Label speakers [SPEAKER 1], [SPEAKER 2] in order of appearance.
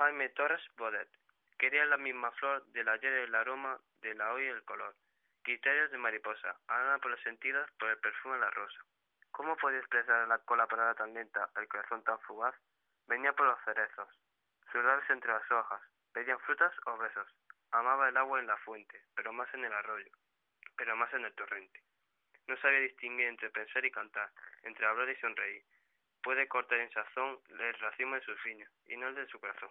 [SPEAKER 1] Jaime Torres Bodet. Quería la misma flor del ayer el aroma, de la hoy el color. Criterios de mariposa, Ana por los sentidos, por el perfume de la rosa. ¿Cómo podía expresar la cola parada tan lenta, el corazón tan fugaz? Venía por los cerezos, sus labios entre las hojas, pedían frutas o besos. Amaba el agua en la fuente, pero más en el arroyo, pero más en el torrente. No sabía distinguir entre pensar y cantar, entre hablar y sonreír. Puede cortar en sazón el racimo de sus fines, y no el de su corazón.